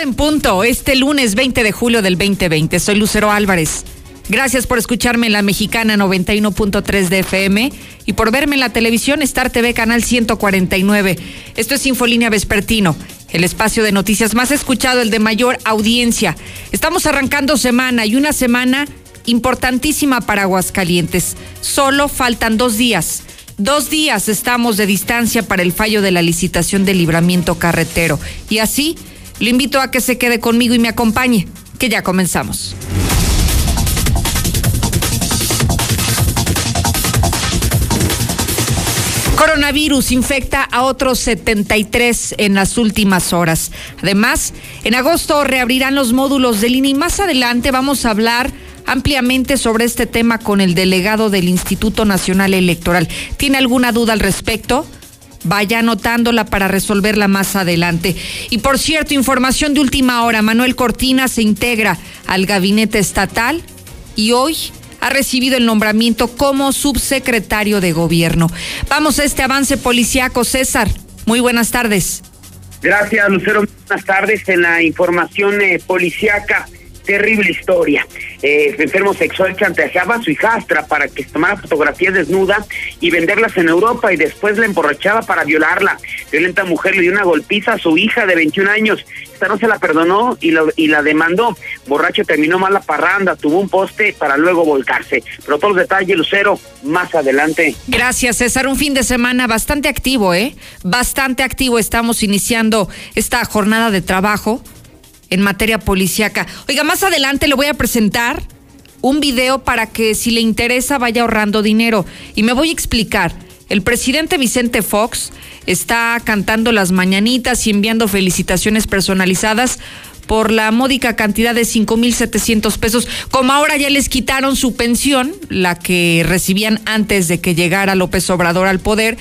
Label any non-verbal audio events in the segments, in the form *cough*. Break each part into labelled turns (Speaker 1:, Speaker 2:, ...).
Speaker 1: en punto, este lunes 20 de julio del 2020. Soy Lucero Álvarez. Gracias por escucharme en la mexicana 91.3 de FM y por verme en la televisión Star TV Canal 149. Esto es Infolínea Vespertino, el espacio de noticias más escuchado, el de mayor audiencia. Estamos arrancando semana y una semana importantísima para Aguascalientes. Solo faltan dos días. Dos días estamos de distancia para el fallo de la licitación del libramiento carretero. Y así, lo invito a que se quede conmigo y me acompañe, que ya comenzamos. Coronavirus infecta a otros 73 en las últimas horas. Además, en agosto reabrirán los módulos del INI. Más adelante vamos a hablar ampliamente sobre este tema con el delegado del Instituto Nacional Electoral. ¿Tiene alguna duda al respecto? Vaya anotándola para resolverla más adelante. Y por cierto, información de última hora, Manuel Cortina se integra al gabinete estatal y hoy ha recibido el nombramiento como subsecretario de gobierno. Vamos a este avance policiaco, César. Muy buenas tardes.
Speaker 2: Gracias, Lucero. Buenas tardes en la información eh, policiaca terrible historia. Eh, enfermo sexual chantajeaba a su hijastra para que tomara fotografías desnuda y venderlas en Europa y después la emborrachaba para violarla. Violenta mujer le dio una golpiza a su hija de 21 años. Esta no se la perdonó y, y la demandó. Borracho terminó mal la parranda, tuvo un poste para luego volcarse. Pero todos los detalles, Lucero, más adelante.
Speaker 1: Gracias, César. Un fin de semana bastante activo, ¿eh? Bastante activo. Estamos iniciando esta jornada de trabajo en materia policíaca. Oiga, más adelante le voy a presentar un video para que si le interesa vaya ahorrando dinero. Y me voy a explicar. El presidente Vicente Fox está cantando las mañanitas y enviando felicitaciones personalizadas por la módica cantidad de 5.700 pesos. Como ahora ya les quitaron su pensión, la que recibían antes de que llegara López Obrador al poder,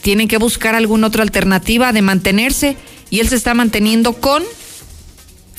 Speaker 1: tienen que buscar alguna otra alternativa de mantenerse y él se está manteniendo con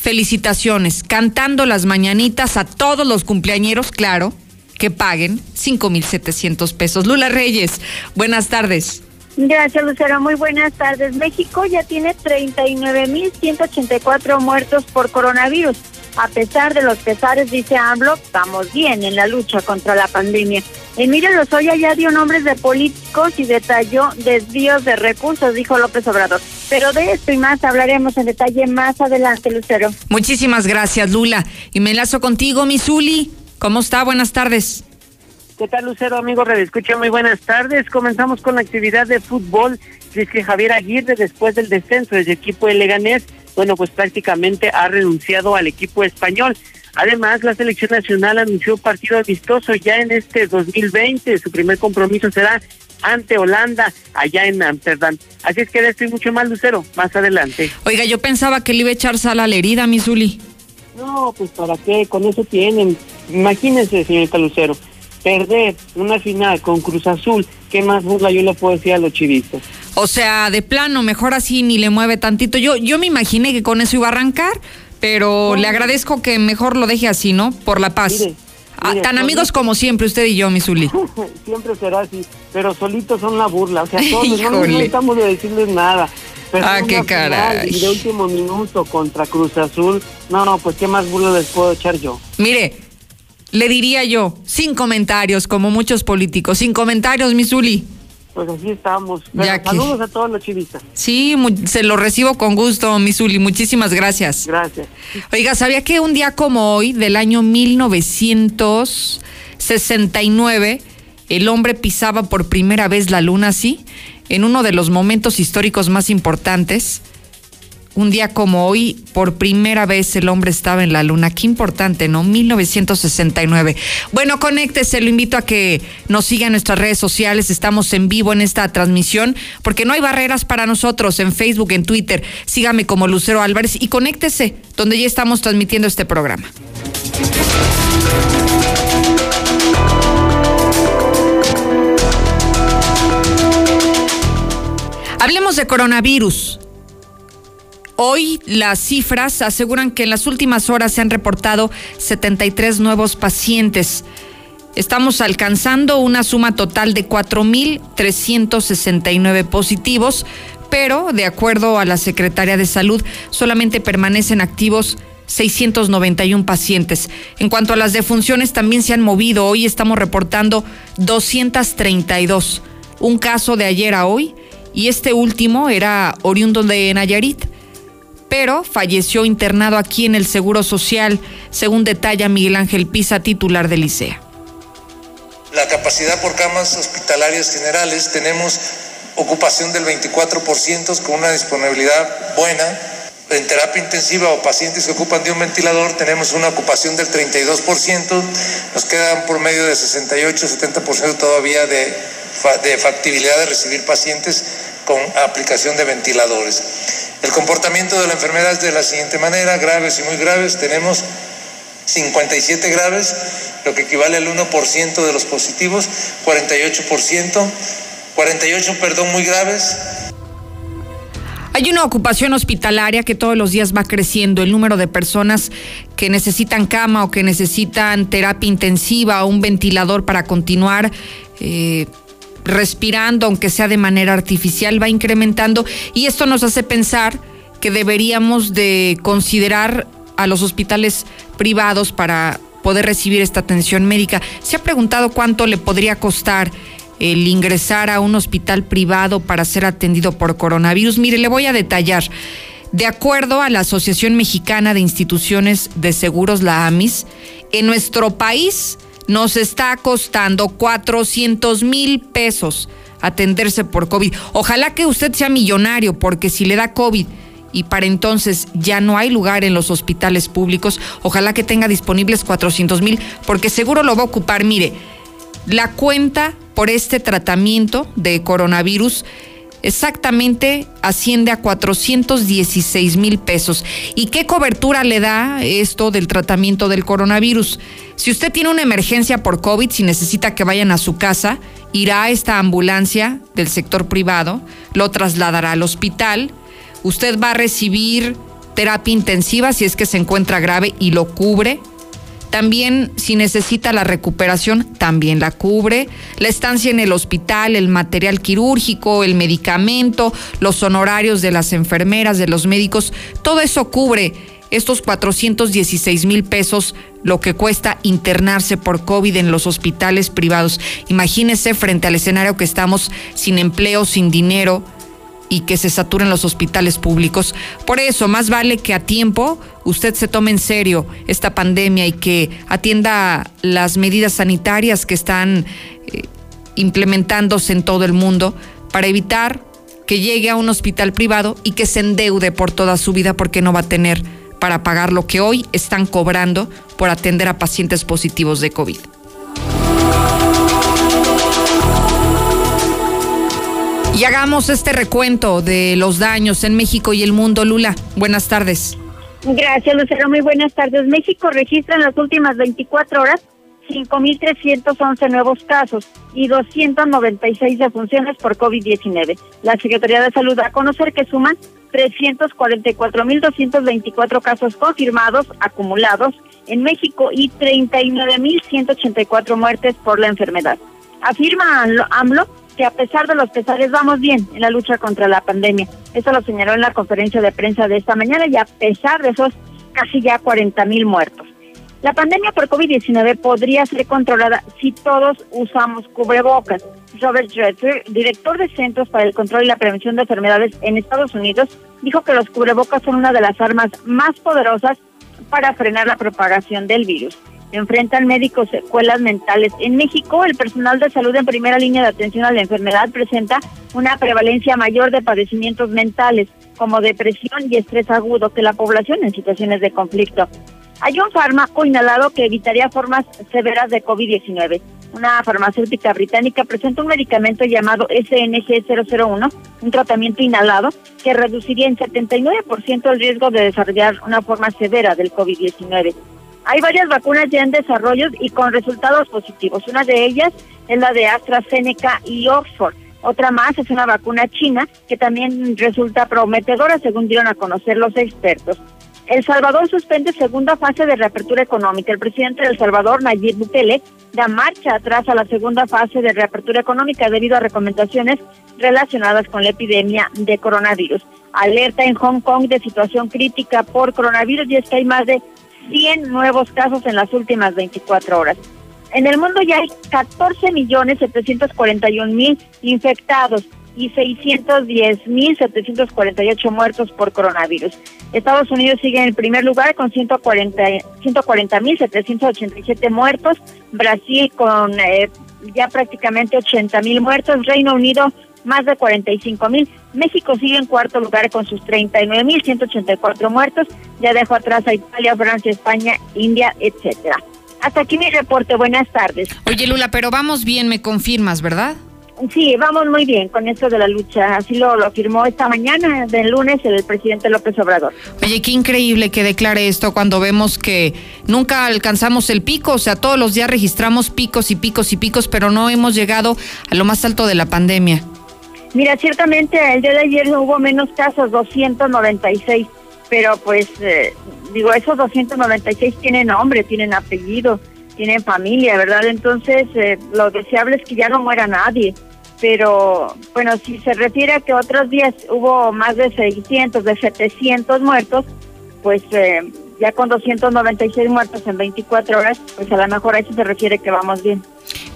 Speaker 1: felicitaciones, cantando las mañanitas a todos los cumpleañeros, claro, que paguen 5.700 pesos. Lula Reyes, buenas tardes.
Speaker 3: Gracias, Lucero. Muy buenas tardes. México ya tiene 39.184 muertos por coronavirus. A pesar de los pesares, dice AMLO, estamos bien en la lucha contra la pandemia. Emilio Lozoya ya dio nombres de políticos y detalló desvíos de recursos, dijo López Obrador. Pero de esto y más hablaremos en detalle más adelante, Lucero.
Speaker 1: Muchísimas gracias, Lula. Y me enlazo contigo, Misuli. ¿Cómo está? Buenas tardes.
Speaker 4: ¿Qué tal, Lucero, amigo Redescucha? Muy buenas tardes. Comenzamos con la actividad de fútbol. Es que Javier Aguirre, después del descenso del equipo de Leganés, bueno, pues prácticamente ha renunciado al equipo español. Además, la selección nacional anunció partido amistoso ya en este 2020. Su primer compromiso será ante Holanda, allá en Amsterdam. Así es que de esto y mucho más, Lucero, más adelante.
Speaker 1: Oiga, yo pensaba que le iba a echar sal a la herida, Misuli.
Speaker 4: No, pues para qué, con eso tienen. Imagínense, señorita Lucero, perder una final con Cruz Azul, ¿qué más burla yo le puedo decir a los chivistas?
Speaker 1: O sea, de plano, mejor así ni le mueve tantito. Yo, yo me imaginé que con eso iba a arrancar, pero le agradezco que mejor lo deje así, ¿no? Por la paz. Ah, tan amigos como siempre, usted y yo, Misuli. *laughs*
Speaker 4: siempre será así, pero solitos son la burla. O sea, *laughs* todos no necesitamos de decirles nada.
Speaker 1: ah, qué caray.
Speaker 4: Y de último minuto contra Cruz Azul. No, no, pues qué más burla les puedo echar yo.
Speaker 1: Mire, le diría yo, sin comentarios, como muchos políticos. Sin comentarios, Misuli.
Speaker 4: Pues así estamos. saludos a todos los chivistas.
Speaker 1: Sí, se lo recibo con gusto, Misuli. Muchísimas gracias.
Speaker 4: Gracias.
Speaker 1: Oiga, ¿sabía que un día como hoy, del año 1969, el hombre pisaba por primera vez la luna así? En uno de los momentos históricos más importantes un día como hoy, por primera vez el hombre estaba en la luna. Qué importante, ¿no? 1969. Bueno, conéctese, lo invito a que nos siga en nuestras redes sociales. Estamos en vivo en esta transmisión, porque no hay barreras para nosotros en Facebook, en Twitter. Sígame como Lucero Álvarez y conéctese, donde ya estamos transmitiendo este programa. Hablemos de coronavirus. Hoy las cifras aseguran que en las últimas horas se han reportado 73 nuevos pacientes. Estamos alcanzando una suma total de 4.369 positivos, pero de acuerdo a la Secretaría de Salud, solamente permanecen activos 691 pacientes. En cuanto a las defunciones, también se han movido. Hoy estamos reportando 232. Un caso de ayer a hoy y este último era oriundo de Nayarit, pero falleció internado aquí en el Seguro Social, según detalla Miguel Ángel Pisa, titular del ICEA.
Speaker 5: La capacidad por camas hospitalarias generales tenemos ocupación del 24% con una disponibilidad buena. En terapia intensiva o pacientes que ocupan de un ventilador tenemos una ocupación del 32%, nos quedan por medio de 68-70% todavía de factibilidad de recibir pacientes con aplicación de ventiladores. El comportamiento de la enfermedad es de la siguiente manera, graves y muy graves, tenemos 57 graves, lo que equivale al 1% de los positivos, 48%, 48, perdón, muy graves,
Speaker 1: hay una ocupación hospitalaria que todos los días va creciendo, el número de personas que necesitan cama o que necesitan terapia intensiva o un ventilador para continuar. Eh, respirando, aunque sea de manera artificial, va incrementando y esto nos hace pensar que deberíamos de considerar a los hospitales privados para poder recibir esta atención médica. ¿Se ha preguntado cuánto le podría costar el ingresar a un hospital privado para ser atendido por coronavirus. Mire, le voy a detallar. De acuerdo a la Asociación Mexicana de Instituciones de Seguros, la AMIS, en nuestro país nos está costando 400 mil pesos atenderse por COVID. Ojalá que usted sea millonario, porque si le da COVID y para entonces ya no hay lugar en los hospitales públicos, ojalá que tenga disponibles 400 mil, porque seguro lo va a ocupar. Mire, la cuenta por este tratamiento de coronavirus exactamente asciende a 416 mil pesos. ¿Y qué cobertura le da esto del tratamiento del coronavirus? Si usted tiene una emergencia por COVID, si necesita que vayan a su casa, irá a esta ambulancia del sector privado, lo trasladará al hospital, usted va a recibir terapia intensiva si es que se encuentra grave y lo cubre también si necesita la recuperación, también la cubre. La estancia en el hospital, el material quirúrgico, el medicamento, los honorarios de las enfermeras, de los médicos, todo eso cubre estos 416 mil pesos lo que cuesta internarse por COVID en los hospitales privados. Imagínese frente al escenario que estamos sin empleo, sin dinero, y que se saturen los hospitales públicos. Por eso, más vale que a tiempo usted se tome en serio esta pandemia y que atienda las medidas sanitarias que están eh, implementándose en todo el mundo para evitar que llegue a un hospital privado y que se endeude por toda su vida porque no va a tener para pagar lo que hoy están cobrando por atender a pacientes positivos de COVID. Y hagamos este recuento de los daños en México y el mundo. Lula, buenas tardes.
Speaker 3: Gracias, Lucero. Muy buenas tardes. México registra en las últimas 24 horas 5.311 nuevos casos y 296 defunciones por COVID-19. La Secretaría de Salud da a conocer que suman 344.224 casos confirmados, acumulados en México y 39.184 muertes por la enfermedad. Afirma AMLO que a pesar de los pesares vamos bien en la lucha contra la pandemia. Esto lo señaló en la conferencia de prensa de esta mañana y a pesar de esos casi ya 40 mil muertos. La pandemia por COVID-19 podría ser controlada si todos usamos cubrebocas. Robert Redford, director de Centros para el Control y la Prevención de Enfermedades en Estados Unidos, dijo que los cubrebocas son una de las armas más poderosas para frenar la propagación del virus enfrentan médicos secuelas mentales. En México, el personal de salud en primera línea de atención a la enfermedad presenta una prevalencia mayor de padecimientos mentales, como depresión y estrés agudo, que la población en situaciones de conflicto. Hay un fármaco inhalado que evitaría formas severas de COVID-19. Una farmacéutica británica presenta un medicamento llamado SNG001, un tratamiento inhalado que reduciría en 79% el riesgo de desarrollar una forma severa del COVID-19. Hay varias vacunas ya en desarrollo y con resultados positivos. Una de ellas es la de AstraZeneca y Oxford. Otra más es una vacuna china que también resulta prometedora, según dieron a conocer los expertos. El Salvador suspende segunda fase de reapertura económica. El presidente de El Salvador, Nayib Bukele, da marcha atrás a la segunda fase de reapertura económica debido a recomendaciones relacionadas con la epidemia de coronavirus. Alerta en Hong Kong de situación crítica por coronavirus y es que hay más de 100 nuevos casos en las últimas 24 horas. En el mundo ya hay 14 millones 741 mil infectados y 610.748 muertos por coronavirus. Estados Unidos sigue en el primer lugar con 140.787 muertos, Brasil con eh, ya prácticamente 80.000 muertos, Reino Unido más de 45.000, México sigue en cuarto lugar con sus 39.184 muertos, ya dejó atrás a Italia, Francia, España, India, etcétera. Hasta aquí mi reporte, buenas tardes.
Speaker 1: Oye Lula, pero vamos bien, me confirmas, ¿verdad?
Speaker 3: Sí, vamos muy bien con esto de la lucha. Así lo, lo afirmó esta mañana, del lunes, el presidente López Obrador.
Speaker 1: Oye, qué increíble que declare esto cuando vemos que nunca alcanzamos el pico. O sea, todos los días registramos picos y picos y picos, pero no hemos llegado a lo más alto de la pandemia.
Speaker 3: Mira, ciertamente el día de ayer hubo menos casos, 296, pero pues, eh, digo, esos 296 tienen nombre, tienen apellido tienen familia, ¿verdad? Entonces, eh, lo deseable es que ya no muera nadie. Pero, bueno, si se refiere a que otros días hubo más de 600, de 700 muertos, pues eh, ya con 296 muertos en 24 horas, pues a lo mejor a eso se refiere que vamos bien.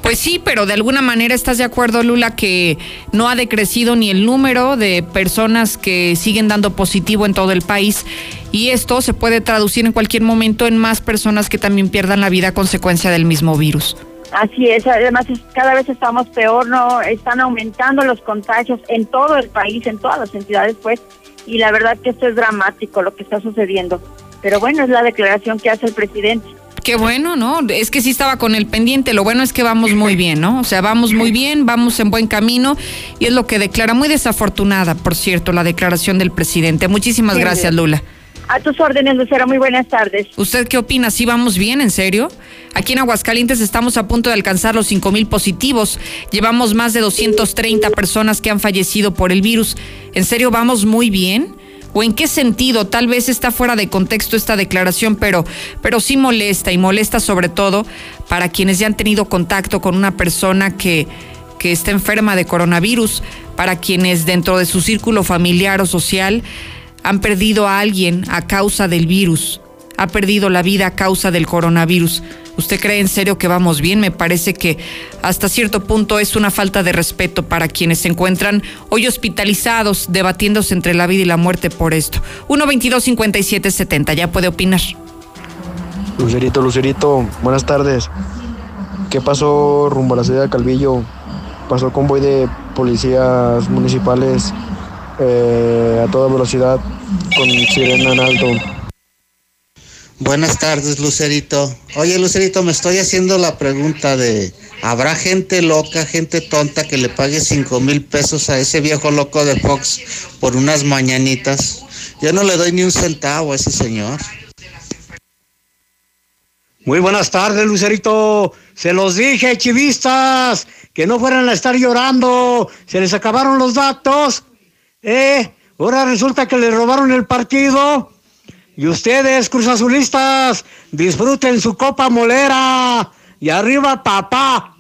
Speaker 1: Pues sí, pero de alguna manera estás de acuerdo, Lula, que no ha decrecido ni el número de personas que siguen dando positivo en todo el país y esto se puede traducir en cualquier momento en más personas que también pierdan la vida a consecuencia del mismo virus.
Speaker 3: Así es, además cada vez estamos peor, no están aumentando los contagios en todo el país, en todas las entidades, pues, y la verdad que esto es dramático lo que está sucediendo. Pero bueno, es la declaración que hace el presidente.
Speaker 1: Qué bueno, ¿no? Es que sí estaba con el pendiente. Lo bueno es que vamos muy bien, ¿no? O sea, vamos muy bien, vamos en buen camino y es lo que declara. Muy desafortunada, por cierto, la declaración del presidente. Muchísimas gracias, Lula.
Speaker 3: A tus órdenes, Lucero. Muy buenas tardes.
Speaker 1: ¿Usted qué opina? ¿Sí vamos bien, en serio? Aquí en Aguascalientes estamos a punto de alcanzar los 5 mil positivos. Llevamos más de 230 personas que han fallecido por el virus. ¿En serio vamos muy bien? ¿O en qué sentido? Tal vez está fuera de contexto esta declaración, pero, pero sí molesta y molesta sobre todo para quienes ya han tenido contacto con una persona que, que está enferma de coronavirus, para quienes dentro de su círculo familiar o social han perdido a alguien a causa del virus, ha perdido la vida a causa del coronavirus. ¿Usted cree en serio que vamos bien? Me parece que hasta cierto punto es una falta de respeto para quienes se encuentran hoy hospitalizados, debatiéndose entre la vida y la muerte por esto. 1-22-57-70, ya puede opinar.
Speaker 6: Lucerito, Lucerito, buenas tardes. ¿Qué pasó rumbo a la ciudad de Calvillo? Pasó convoy de policías municipales eh, a toda velocidad con sirena en alto.
Speaker 7: Buenas tardes, Lucerito. Oye, Lucerito, me estoy haciendo la pregunta de, ¿habrá gente loca, gente tonta que le pague cinco mil pesos a ese viejo loco de Fox por unas mañanitas? Yo no le doy ni un centavo a ese señor.
Speaker 8: Muy buenas tardes, Lucerito. Se los dije, chivistas, que no fueran a estar llorando. Se les acabaron los datos. ¿Eh? Ahora resulta que le robaron el partido. Y ustedes, cruzazulistas, disfruten su copa molera. Y arriba, papá.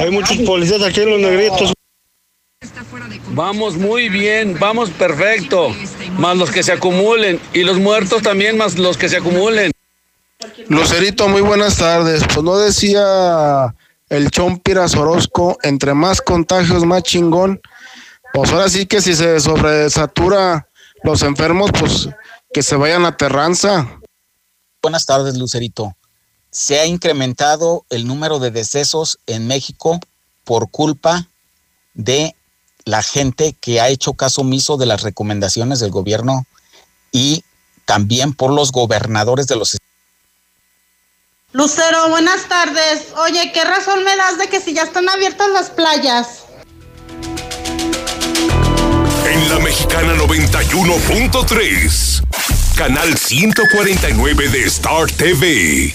Speaker 9: Hay muchos policías aquí en los negritos.
Speaker 10: Vamos muy bien, vamos perfecto. Más los que se acumulen. Y los muertos también, más los que se acumulen.
Speaker 9: Lucerito, muy buenas tardes. Pues no decía el Chompiras Orozco, entre más contagios, más chingón. Pues ahora sí que si se sobresatura los enfermos, pues que se vayan a Terranza.
Speaker 11: Buenas tardes, Lucerito. Se ha incrementado el número de decesos en México por culpa de la gente que ha hecho caso omiso de las recomendaciones del gobierno y también por los gobernadores de los
Speaker 12: Lucero, buenas tardes. Oye, ¿qué razón me das de que si ya están abiertas las playas?
Speaker 13: En la mexicana 91.3, canal 149 de Star TV.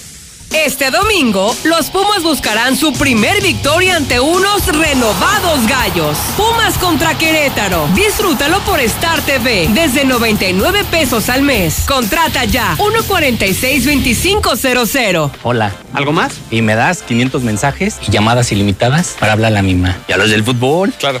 Speaker 14: Este domingo, los Pumas buscarán su primer victoria ante unos renovados gallos. Pumas contra Querétaro. Disfrútalo por Star TV desde 99 pesos al mes. Contrata ya 146-2500.
Speaker 15: Hola. ¿Algo más? Y me das 500 mensajes y llamadas ilimitadas para hablar a la misma. ¿Y a los del fútbol?
Speaker 16: Claro.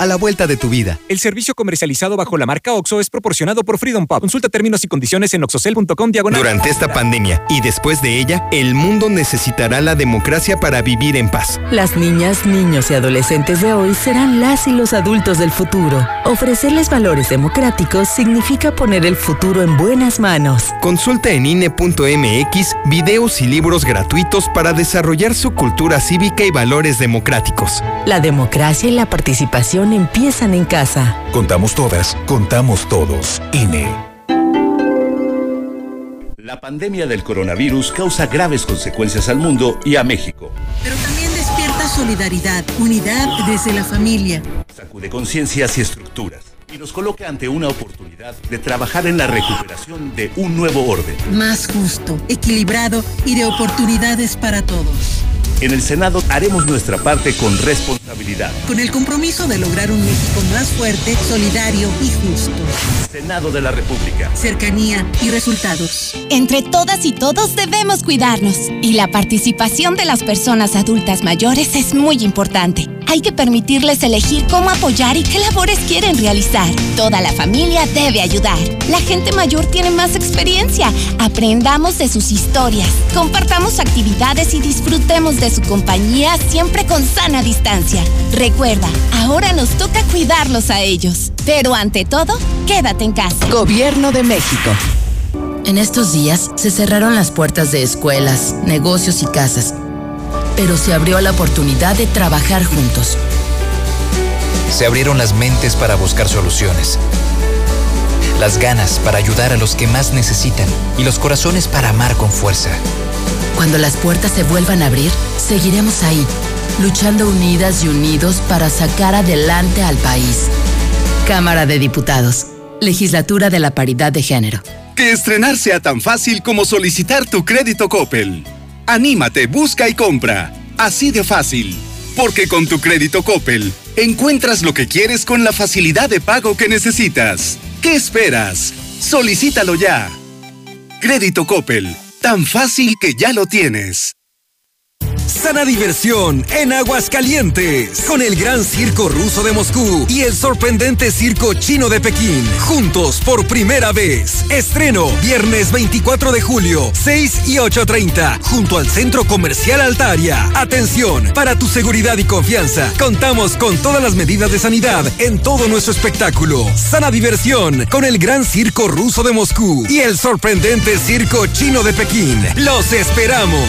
Speaker 17: a la vuelta de tu vida.
Speaker 16: El servicio comercializado bajo la marca OXO es proporcionado por Freedom Pop. Consulta términos y condiciones en oxocel.com diagonal.
Speaker 17: Durante esta pandemia y después de ella, el mundo necesitará la democracia para vivir en paz.
Speaker 18: Las niñas, niños y adolescentes de hoy serán las y los adultos del futuro. Ofrecerles valores democráticos significa poner el futuro en buenas manos.
Speaker 17: Consulta en INE.mx videos y libros gratuitos para desarrollar su cultura cívica y valores democráticos.
Speaker 18: La democracia y la participación empiezan en casa.
Speaker 19: Contamos todas, contamos todos. INE.
Speaker 20: La pandemia del coronavirus causa graves consecuencias al mundo y a México.
Speaker 21: Pero también despierta solidaridad, unidad desde la familia.
Speaker 20: Sacude conciencias y estructuras y nos coloca ante una oportunidad de trabajar en la recuperación de un nuevo orden.
Speaker 21: Más justo, equilibrado y de oportunidades para todos.
Speaker 20: En el Senado haremos nuestra parte con responsabilidad.
Speaker 21: Con el compromiso de lograr un México más fuerte, solidario y justo.
Speaker 20: Senado de la República.
Speaker 21: Cercanía y resultados.
Speaker 22: Entre todas y todos debemos cuidarnos. Y la participación de las personas adultas mayores es muy importante. Hay que permitirles elegir cómo apoyar y qué labores quieren realizar. Toda la familia debe ayudar. La gente mayor tiene más experiencia. Aprendamos de sus historias. Compartamos actividades y disfrutemos de su compañía siempre con sana distancia. Recuerda, ahora nos toca cuidarlos a ellos. Pero ante todo, quédate en casa.
Speaker 18: Gobierno de México. En estos días se cerraron las puertas de escuelas, negocios y casas, pero se abrió la oportunidad de trabajar juntos.
Speaker 23: Se abrieron las mentes para buscar soluciones, las ganas para ayudar a los que más necesitan y los corazones para amar con fuerza.
Speaker 18: Cuando las puertas se vuelvan a abrir, seguiremos ahí, luchando unidas y unidos para sacar adelante al país. Cámara de Diputados. Legislatura de la Paridad de Género.
Speaker 24: Que estrenar sea tan fácil como solicitar tu crédito Coppel. Anímate, busca y compra. Así de fácil. Porque con tu crédito Coppel encuentras lo que quieres con la facilidad de pago que necesitas. ¿Qué esperas? Solicítalo ya. Crédito Coppel. Tan fácil que ya lo tienes.
Speaker 25: Sana diversión en Aguascalientes con el Gran Circo Ruso de Moscú y el sorprendente Circo Chino de Pekín. Juntos por primera vez. Estreno viernes 24 de julio, 6 y 8.30, junto al Centro Comercial Altaria. Atención, para tu seguridad y confianza, contamos con todas las medidas de sanidad en todo nuestro espectáculo. Sana diversión con el Gran Circo Ruso de Moscú y el sorprendente Circo Chino de Pekín. Los esperamos.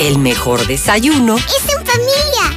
Speaker 2: El mejor desayuno
Speaker 26: es familia.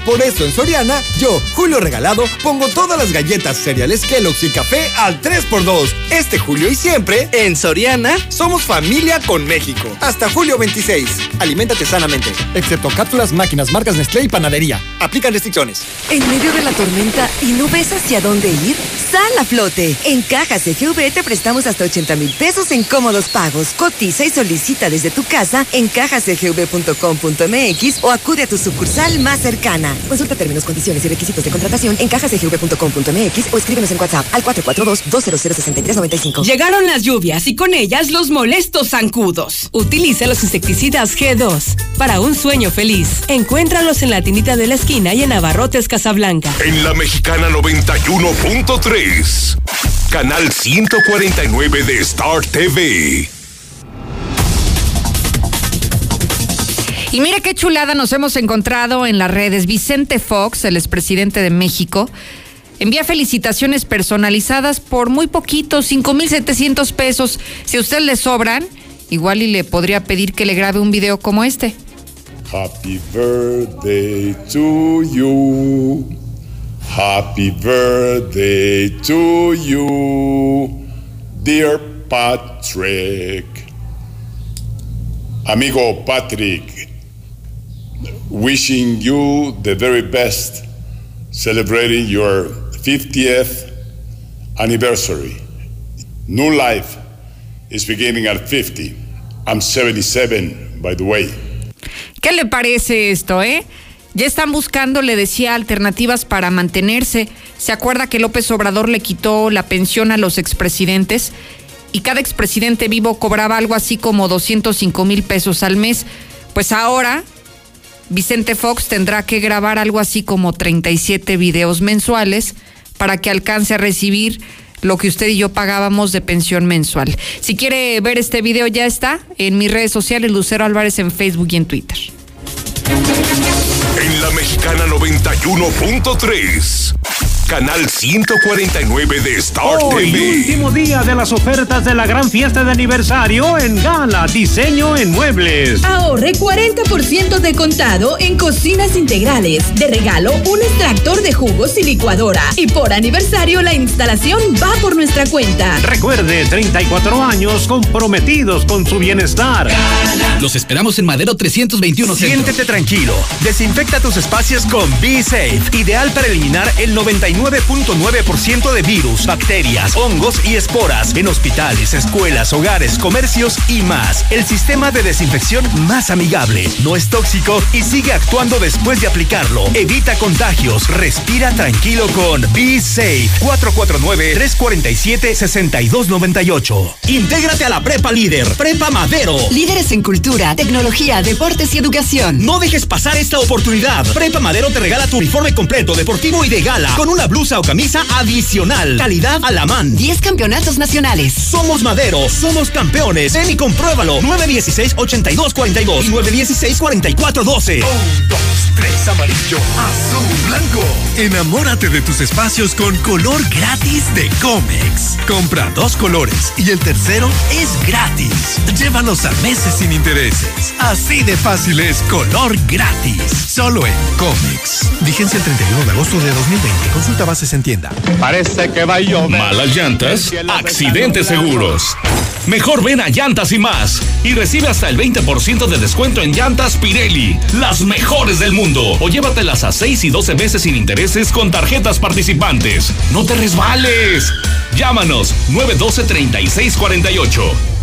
Speaker 27: Por eso en Soriana, yo, Julio Regalado, pongo todas las galletas, cereales Kellogg's y café al 3x2. Este julio y siempre, en Soriana, somos familia con México. Hasta julio 26. Aliméntate sanamente. Excepto cápsulas, máquinas, marcas Nestlé y panadería. Aplican restricciones.
Speaker 2: En medio de la tormenta y no ves hacia dónde ir, sal a flote. En Cajas CGV te prestamos hasta 80 mil pesos en cómodos pagos. Cotiza y solicita desde tu casa en cajascgv.com.mx o acude a tu sucursal más cercana. Consulta términos, condiciones y requisitos de contratación en cajascgv.com.mx o escríbenos en WhatsApp al 442-200-6395.
Speaker 14: Llegaron las lluvias y con ellas los molestos zancudos. Utiliza los insecticidas G2 para un sueño feliz. Encuéntralos en la tiendita de la esquina y en Abarrotes Casablanca.
Speaker 19: En la Mexicana 91.3, canal 149 de Star TV.
Speaker 1: Y mira qué chulada nos hemos encontrado en las redes. Vicente Fox, el expresidente de México, envía felicitaciones personalizadas por muy poquito, 5,700 pesos. Si a usted le sobran, igual y le podría pedir que le grabe un video como este.
Speaker 28: Happy birthday to you. Happy birthday to you, dear Patrick. Amigo Patrick, wishing you the very best, celebrating your 50th anniversary. New life is beginning at 50. I'm 77, by the way.
Speaker 1: ¿Qué le parece esto, eh? Ya están buscando, le decía, alternativas para mantenerse. ¿Se acuerda que López Obrador le quitó la pensión a los expresidentes? Y cada expresidente vivo cobraba algo así como 205 mil pesos al mes. Pues ahora Vicente Fox tendrá que grabar algo así como 37 videos mensuales para que alcance a recibir lo que usted y yo pagábamos de pensión mensual. Si quiere ver este video ya está en mis redes sociales, Lucero Álvarez en Facebook y en Twitter.
Speaker 29: En la Mexicana 91.3. Canal 149 de Star
Speaker 30: Hoy,
Speaker 29: TV.
Speaker 30: último día de las ofertas de la gran fiesta de aniversario en Gala Diseño en Muebles.
Speaker 31: Ahorre 40% de contado en cocinas integrales. De regalo, un extractor de jugos y licuadora. Y por aniversario, la instalación va por nuestra cuenta.
Speaker 30: Recuerde, 34 años comprometidos con su bienestar.
Speaker 18: Los esperamos en Madero 321 Centro.
Speaker 32: Siéntete tranquilo. Desinfecta tus espacios con Be Safe, ideal para eliminar el 99.9% de virus, bacterias, hongos y esporas en hospitales, escuelas, hogares, comercios y más. El sistema de desinfección más amigable, no es tóxico y sigue actuando después de aplicarlo. Evita contagios, respira tranquilo con Be Safe 449-347-6298.
Speaker 18: Intégrate a la Prepa Líder, Prepa Madero.
Speaker 31: Líderes en cultura, tecnología, deportes y educación.
Speaker 18: No dejes pasar esta oportunidad. Prepa Madero te regala tu uniforme completo, deportivo y de gala, con una blusa o camisa adicional. Calidad a la man.
Speaker 31: 10 campeonatos nacionales.
Speaker 18: Somos Madero, somos campeones. Ven y compruébalo. 916-8242 y 916-4412.
Speaker 33: Un, dos, tres, amarillo, azul, blanco. Enamórate de tus espacios con color gratis de Comex. Compra dos colores y el tercero es gratis. Llévalos a meses sin intereses. Así de fácil es color gratis. Solo en Comex. Vigencia el 31 de agosto de 2020. Consulta bases en tienda.
Speaker 30: Parece que va a llover.
Speaker 29: Malas llantas, accidentes seguros. Mejor ven a Llantas y más y recibe hasta el 20% de descuento en llantas Pirelli, las mejores del mundo. O llévatelas a 6 y 12 meses sin intereses con tarjetas participantes. No te resbales. Llámanos 912-3648.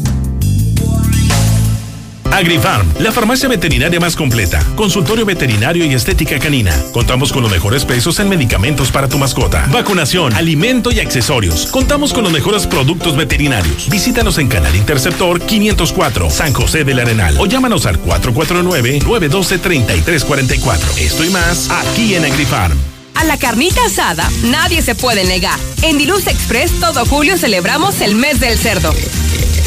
Speaker 34: AgriFarm, la farmacia veterinaria más completa, consultorio veterinario y estética canina. Contamos con los mejores precios en medicamentos para tu mascota, vacunación, alimento y accesorios. Contamos con los mejores productos veterinarios. Visítanos en Canal Interceptor 504, San José del Arenal o llámanos al 449-912-3344. Esto y más aquí en AgriFarm.
Speaker 35: A la carnita asada nadie se puede negar. En Diluz Express todo julio celebramos el mes del cerdo.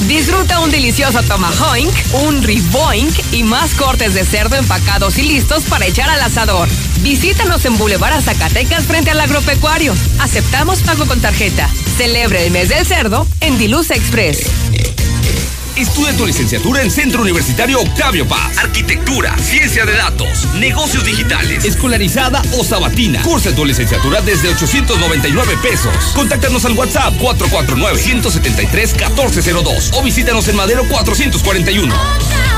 Speaker 35: Disfruta un delicioso tomahawk, un riboink y más cortes de cerdo empacados y listos para echar al asador. Visítanos en Boulevard Zacatecas frente al agropecuario. Aceptamos pago con tarjeta. Celebre el mes del cerdo en Diluz Express.
Speaker 36: Estudia tu licenciatura en Centro Universitario Octavio Paz. Arquitectura, ciencia de datos, negocios digitales, escolarizada o sabatina. Cursa tu licenciatura desde 899 pesos. Contáctanos al WhatsApp 449-173-1402 o visítanos en Madero 441.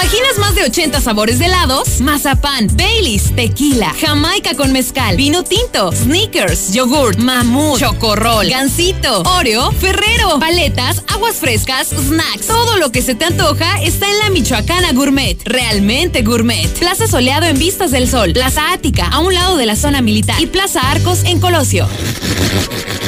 Speaker 14: ¿Te imaginas más de 80 sabores de helados? Mazapán, Baileys, tequila, jamaica con mezcal, vino tinto, sneakers, yogurt, mamut, chocorrol, gansito, oreo, ferrero, paletas, aguas frescas, snacks. Todo lo que se te antoja está en la Michoacana Gourmet. Realmente gourmet. Plaza Soleado en Vistas del Sol, Plaza Ática a un lado de la zona militar y Plaza Arcos en Colosio.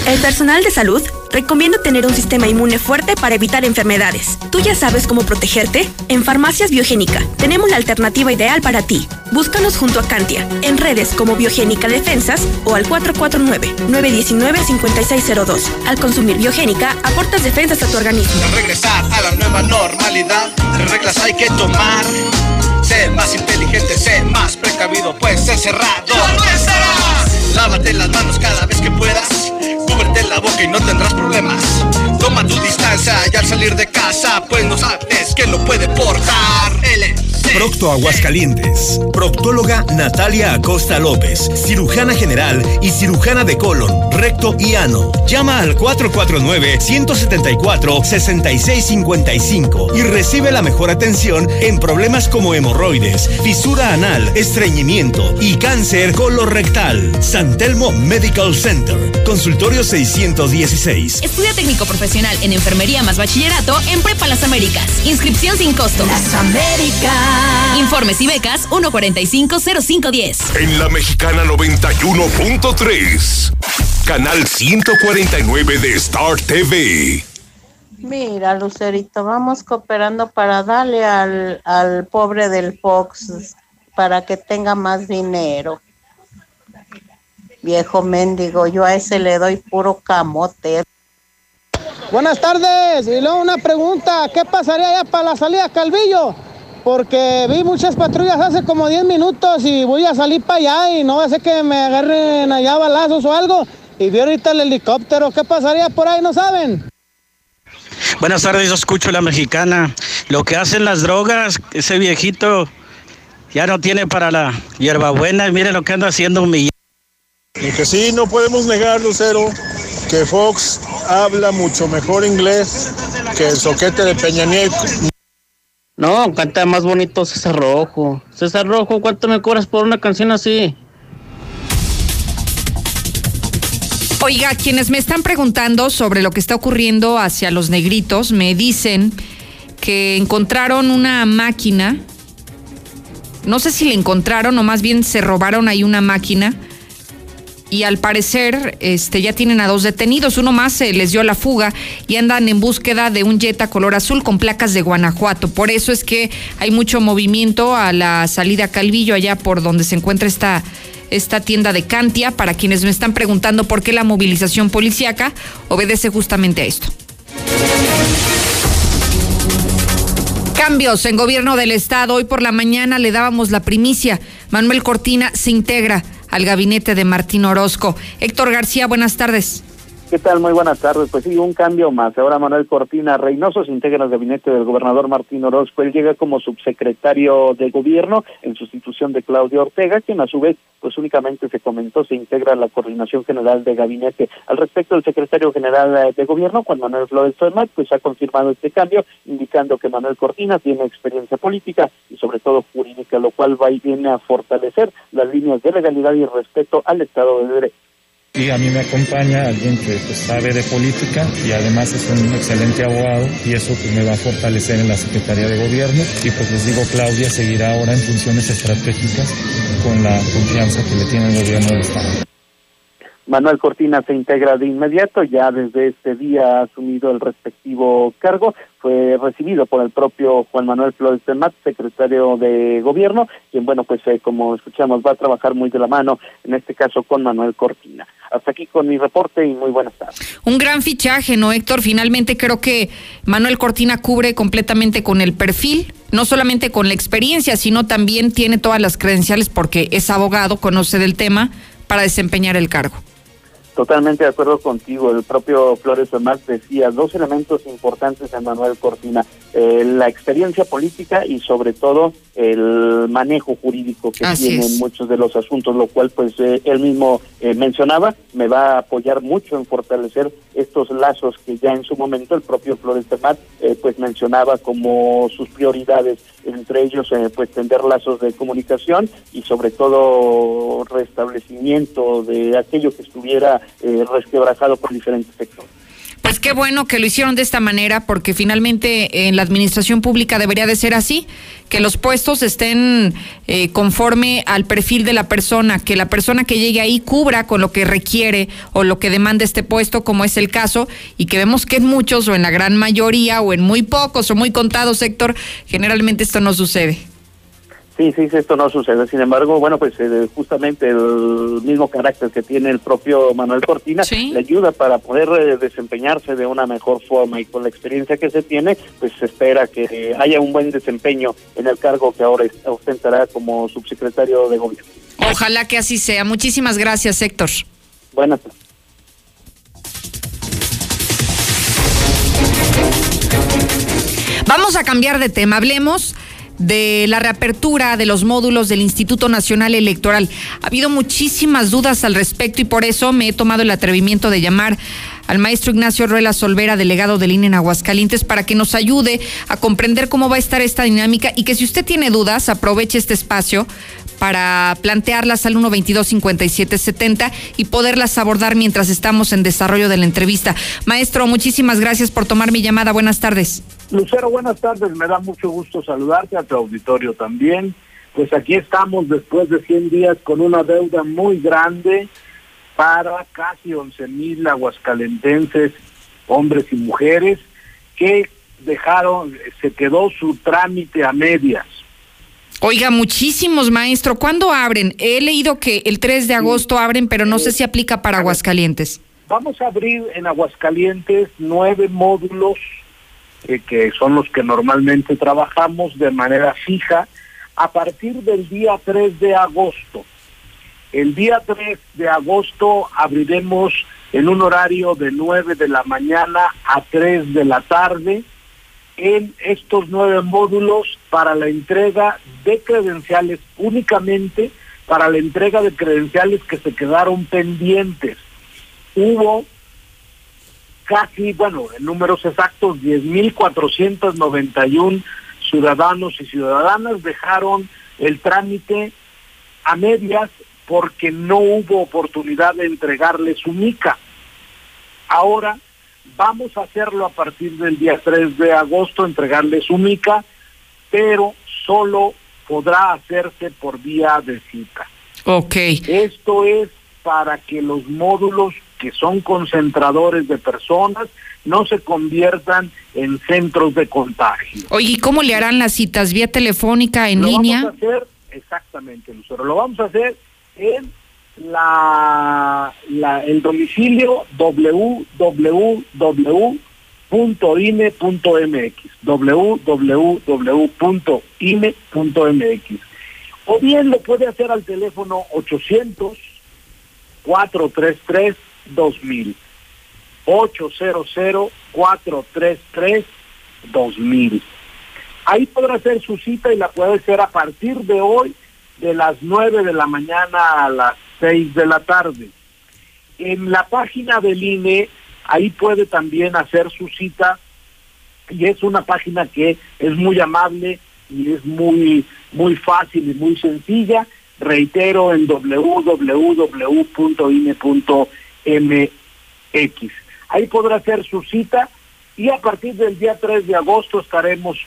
Speaker 37: El personal de salud recomiendo tener un sistema inmune fuerte para evitar enfermedades. ¿Tú ya sabes cómo protegerte? En Farmacias Biogénica tenemos la alternativa ideal para ti. Búscanos junto a Cantia, en redes como Biogénica Defensas o al 449-919-5602. Al consumir Biogénica, aportas defensas a tu organismo.
Speaker 38: regresar a la nueva normalidad, reglas hay que tomar. Sé más inteligente, sé más precavido, pues sé cerrado. Lávate las manos cada vez que puedas. Cúbrete la boca y no tendrás problemas. Toma tu distancia y al salir de casa, pues no sabes quién lo puede portar.
Speaker 32: Procto Aguascalientes. Proctóloga Natalia Acosta López. Cirujana general y cirujana de colon, recto y ano. Llama al 449-174-6655 y recibe la mejor atención en problemas como hemorroides, fisura anal, estreñimiento y cáncer colorectal. San Telmo Medical Center. Consultorio 616.
Speaker 14: Estudia técnico profesional en enfermería más bachillerato en Prepa Las Américas. Inscripción sin costo.
Speaker 39: Las Américas.
Speaker 14: Informes y becas 1450510.
Speaker 19: En la Mexicana 91.3. Canal 149 de Star TV.
Speaker 40: Mira, Lucerito, vamos cooperando para darle al, al pobre del Fox para que tenga más dinero. Viejo mendigo, yo a ese le doy puro camote.
Speaker 41: Buenas tardes. Y luego una pregunta, ¿qué pasaría ya para la salida Calvillo? Porque vi muchas patrullas hace como 10 minutos y voy a salir para allá y no va a ser que me agarren allá balazos o algo. Y vi ahorita el helicóptero, ¿qué pasaría por ahí? ¿No saben?
Speaker 42: Buenas tardes, yo escucho la mexicana. Lo que hacen las drogas, ese viejito ya no tiene para la hierbabuena y mire lo que anda haciendo mi...
Speaker 43: Y que sí, no podemos negar, Lucero, que Fox habla mucho mejor inglés que el soquete de Peña Nieto.
Speaker 44: No, canta más bonito César Rojo. César Rojo, ¿cuánto me cobras por una canción así?
Speaker 1: Oiga, quienes me están preguntando sobre lo que está ocurriendo hacia los negritos, me dicen que encontraron una máquina. No sé si le encontraron o más bien se robaron ahí una máquina. Y al parecer este, ya tienen a dos detenidos. Uno más se les dio la fuga y andan en búsqueda de un Jetta color azul con placas de Guanajuato. Por eso es que hay mucho movimiento a la salida Calvillo, allá por donde se encuentra esta, esta tienda de Cantia. Para quienes me están preguntando por qué la movilización policíaca obedece justamente a esto. Cambios en gobierno del estado. Hoy por la mañana le dábamos la primicia. Manuel Cortina se integra al gabinete de Martín Orozco. Héctor García, buenas tardes.
Speaker 45: ¿Qué tal? Muy buenas tardes. Pues sí, un cambio más. Ahora Manuel Cortina Reynoso se integra al gabinete del gobernador Martín Orozco. Él llega como subsecretario de gobierno en sustitución de Claudio Ortega, quien a su vez, pues únicamente se comentó, se integra a la coordinación general de gabinete. Al respecto, el secretario general eh, de gobierno, Juan Manuel Flores Fermat, pues ha confirmado este cambio, indicando que Manuel Cortina tiene experiencia política y sobre todo jurídica, lo cual va y viene a fortalecer las líneas de legalidad y respeto al Estado de Derecho.
Speaker 46: Y a mí me acompaña alguien que pues, sabe de política y además es un excelente abogado y eso pues, me va a fortalecer en la Secretaría de Gobierno. Y pues les digo, Claudia seguirá ahora en funciones estratégicas con la confianza que le tiene el gobierno del Estado.
Speaker 45: Manuel Cortina se integra de inmediato, ya desde este día ha asumido el respectivo cargo, fue recibido por el propio Juan Manuel Flores de Mat, secretario de Gobierno, quien, bueno, pues eh, como escuchamos, va a trabajar muy de la mano, en este caso con Manuel Cortina. Hasta aquí con mi reporte y muy buenas tardes.
Speaker 1: Un gran fichaje, ¿no, Héctor? Finalmente creo que Manuel Cortina cubre completamente con el perfil, no solamente con la experiencia, sino también tiene todas las credenciales porque es abogado, conoce del tema para desempeñar el cargo.
Speaker 45: Totalmente de acuerdo contigo. El propio Flores Marx decía dos elementos importantes en Manuel Cortina, eh, la experiencia política y sobre todo el manejo jurídico que tiene en muchos de los asuntos, lo cual pues eh, él mismo eh, mencionaba, me va a apoyar mucho en fortalecer estos lazos que ya en su momento el propio Flores Marx pues mencionaba como sus prioridades, entre ellos pues tender lazos de comunicación y sobre todo restablecimiento de aquello que estuviera eh, resquebrajado por diferentes sectores.
Speaker 1: Pues qué bueno que lo hicieron de esta manera, porque finalmente en la administración pública debería de ser así, que los puestos estén eh, conforme al perfil de la persona, que la persona que llegue ahí cubra con lo que requiere o lo que demanda este puesto, como es el caso, y que vemos que en muchos o en la gran mayoría o en muy pocos o muy contados sector, generalmente esto no sucede.
Speaker 45: Sí, sí, esto no sucede. Sin embargo, bueno, pues eh, justamente el mismo carácter que tiene el propio Manuel Cortina le ayuda para poder eh, desempeñarse de una mejor forma y con la experiencia que se tiene, pues se espera que haya un buen desempeño en el cargo que ahora ostentará como subsecretario de gobierno.
Speaker 1: Ojalá que así sea. Muchísimas gracias, Héctor.
Speaker 45: Buenas
Speaker 1: Vamos a cambiar de tema. Hablemos de la reapertura de los módulos del Instituto Nacional Electoral. Ha habido muchísimas dudas al respecto y por eso me he tomado el atrevimiento de llamar al maestro Ignacio Ruela Solvera, delegado del INE en Aguascalientes, para que nos ayude a comprender cómo va a estar esta dinámica y que si usted tiene dudas, aproveche este espacio para plantearlas al 122-5770 y poderlas abordar mientras estamos en desarrollo de la entrevista. Maestro, muchísimas gracias por tomar mi llamada. Buenas tardes.
Speaker 47: Lucero, buenas tardes. Me da mucho gusto saludarte a tu auditorio también. Pues aquí estamos después de 100 días con una deuda muy grande para casi 11 mil aguascalentenses, hombres y mujeres, que dejaron, se quedó su trámite a medias.
Speaker 1: Oiga, muchísimos, maestro. ¿Cuándo abren? He leído que el 3 de agosto abren, pero no sé si aplica para Aguascalientes.
Speaker 47: Vamos a abrir en Aguascalientes nueve módulos, eh, que son los que normalmente trabajamos de manera fija, a partir del día 3 de agosto. El día 3 de agosto abriremos en un horario de 9 de la mañana a 3 de la tarde en estos nueve módulos para la entrega de credenciales únicamente para la entrega de credenciales que se quedaron pendientes. Hubo casi, bueno, en números exactos, 10.491 ciudadanos y ciudadanas dejaron el trámite a medias porque no hubo oportunidad de entregarles su MICA. Ahora Vamos a hacerlo a partir del día 3 de agosto, entregarle su mica, pero solo podrá hacerse por vía de cita.
Speaker 1: Ok.
Speaker 47: Esto es para que los módulos que son concentradores de personas no se conviertan en centros de contagio.
Speaker 1: Oye, ¿y cómo le harán las citas? ¿Vía telefónica, en línea?
Speaker 47: Vamos a hacer, exactamente, Lucero, lo vamos a hacer en la, la, el domicilio www.ine.mx www.ine.mx o bien lo puede hacer al teléfono 800 433 2000 800 433 2000 ahí podrá hacer su cita y la puede hacer a partir de hoy de las 9 de la mañana a las 6 de la tarde. En la página del INE, ahí puede también hacer su cita y es una página que es muy amable y es muy, muy fácil y muy sencilla. Reitero en www.ine.mx. Ahí podrá hacer su cita y a partir del día 3 de agosto estaremos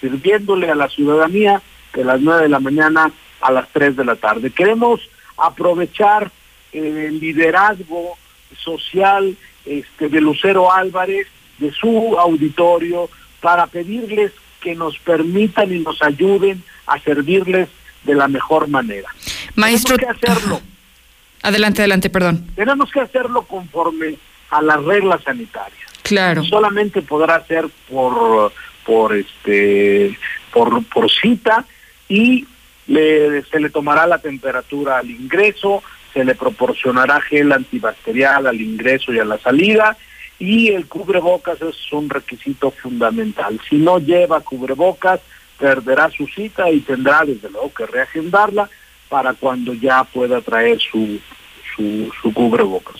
Speaker 47: sirviéndole a la ciudadanía de las 9 de la mañana a las 3 de la tarde. Queremos aprovechar eh, el liderazgo social este, de Lucero Álvarez, de su auditorio, para pedirles que nos permitan y nos ayuden a servirles de la mejor manera.
Speaker 1: Maestro,
Speaker 47: Tenemos que hacerlo.
Speaker 1: Adelante, adelante, perdón.
Speaker 47: Tenemos que hacerlo conforme a las reglas sanitarias.
Speaker 1: Claro.
Speaker 47: Solamente podrá ser por por este por por cita y se le tomará la temperatura al ingreso, se le proporcionará gel antibacterial al ingreso y a la salida y el cubrebocas es un requisito fundamental. Si no lleva cubrebocas, perderá su cita y tendrá desde luego que reagendarla para cuando ya pueda traer su, su, su cubrebocas.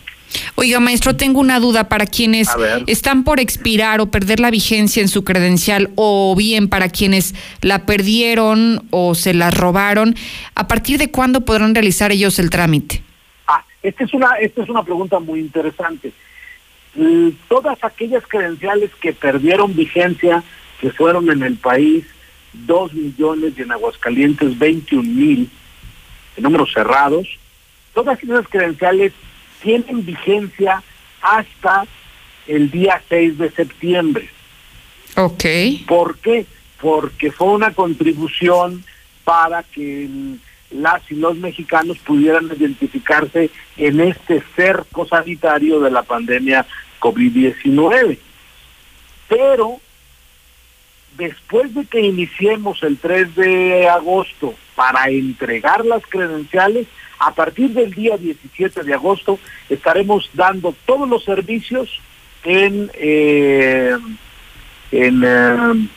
Speaker 1: Oiga, maestro, tengo una duda para quienes están por expirar o perder la vigencia en su credencial o bien para quienes la perdieron o se la robaron. ¿A partir de cuándo podrán realizar ellos el trámite?
Speaker 47: Ah, esta es una, esta es una pregunta muy interesante. todas aquellas credenciales que perdieron vigencia, que fueron en el país 2 millones y en Aguascalientes 21 mil, números cerrados, todas esas credenciales tienen vigencia hasta el día 6 de septiembre.
Speaker 1: Ok.
Speaker 47: ¿Por qué? Porque fue una contribución para que las y los mexicanos pudieran identificarse en este cerco sanitario de la pandemia COVID-19. Pero después de que iniciemos el 3 de agosto para entregar las credenciales, a partir del día 17 de agosto estaremos dando todos los servicios en eh, en,
Speaker 1: eh,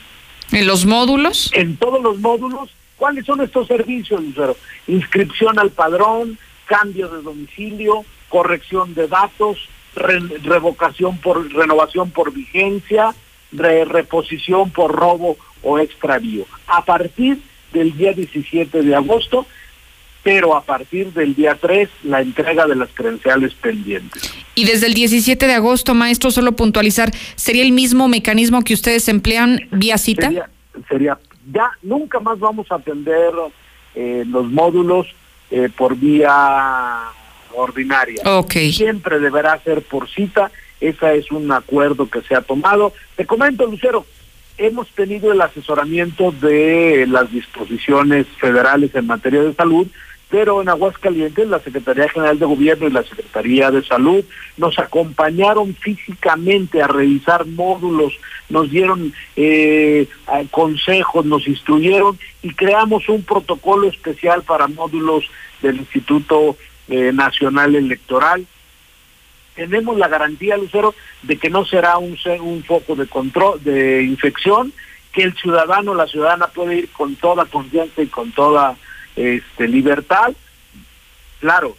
Speaker 1: en los módulos
Speaker 47: en todos los módulos. Cuáles son estos servicios Lucero inscripción al padrón cambio de domicilio corrección de datos revocación por renovación por vigencia reposición por robo o extravío a partir del día 17 de agosto pero a partir del día 3 la entrega de las credenciales pendientes.
Speaker 1: Y desde el 17 de agosto, maestro, solo puntualizar, ¿sería el mismo mecanismo que ustedes emplean vía cita?
Speaker 47: Sería, ya nunca más vamos a atender eh, los módulos eh, por vía ordinaria.
Speaker 1: Okay.
Speaker 47: Siempre deberá ser por cita, ese es un acuerdo que se ha tomado. Te comento, Lucero, hemos tenido el asesoramiento de las disposiciones federales en materia de salud pero en Aguascalientes la Secretaría General de Gobierno y la Secretaría de Salud nos acompañaron físicamente a revisar módulos, nos dieron eh, consejos, nos instruyeron y creamos un protocolo especial para módulos del Instituto eh, Nacional Electoral. Tenemos la garantía, Lucero, de que no será un, un foco de control, de infección, que el ciudadano, la ciudadana puede ir con toda confianza y con toda este, libertad. Claro,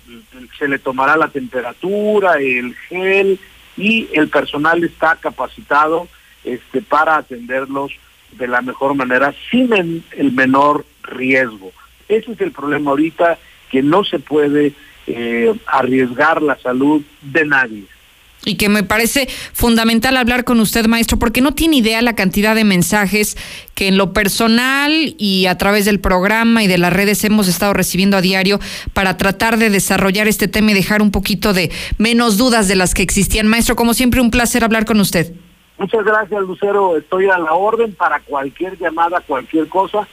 Speaker 47: se le tomará la temperatura, el gel y el personal está capacitado este, para atenderlos de la mejor manera sin el menor riesgo. Ese es el problema ahorita, que no se puede eh, arriesgar la salud de nadie
Speaker 1: y que me parece fundamental hablar con usted, maestro, porque no tiene idea la cantidad de mensajes que en lo personal y a través del programa y de las redes hemos estado recibiendo a diario para tratar de desarrollar este tema y dejar un poquito de menos dudas de las que existían. Maestro, como siempre, un placer hablar con usted.
Speaker 47: Muchas gracias, Lucero. Estoy a la orden para cualquier llamada, cualquier cosa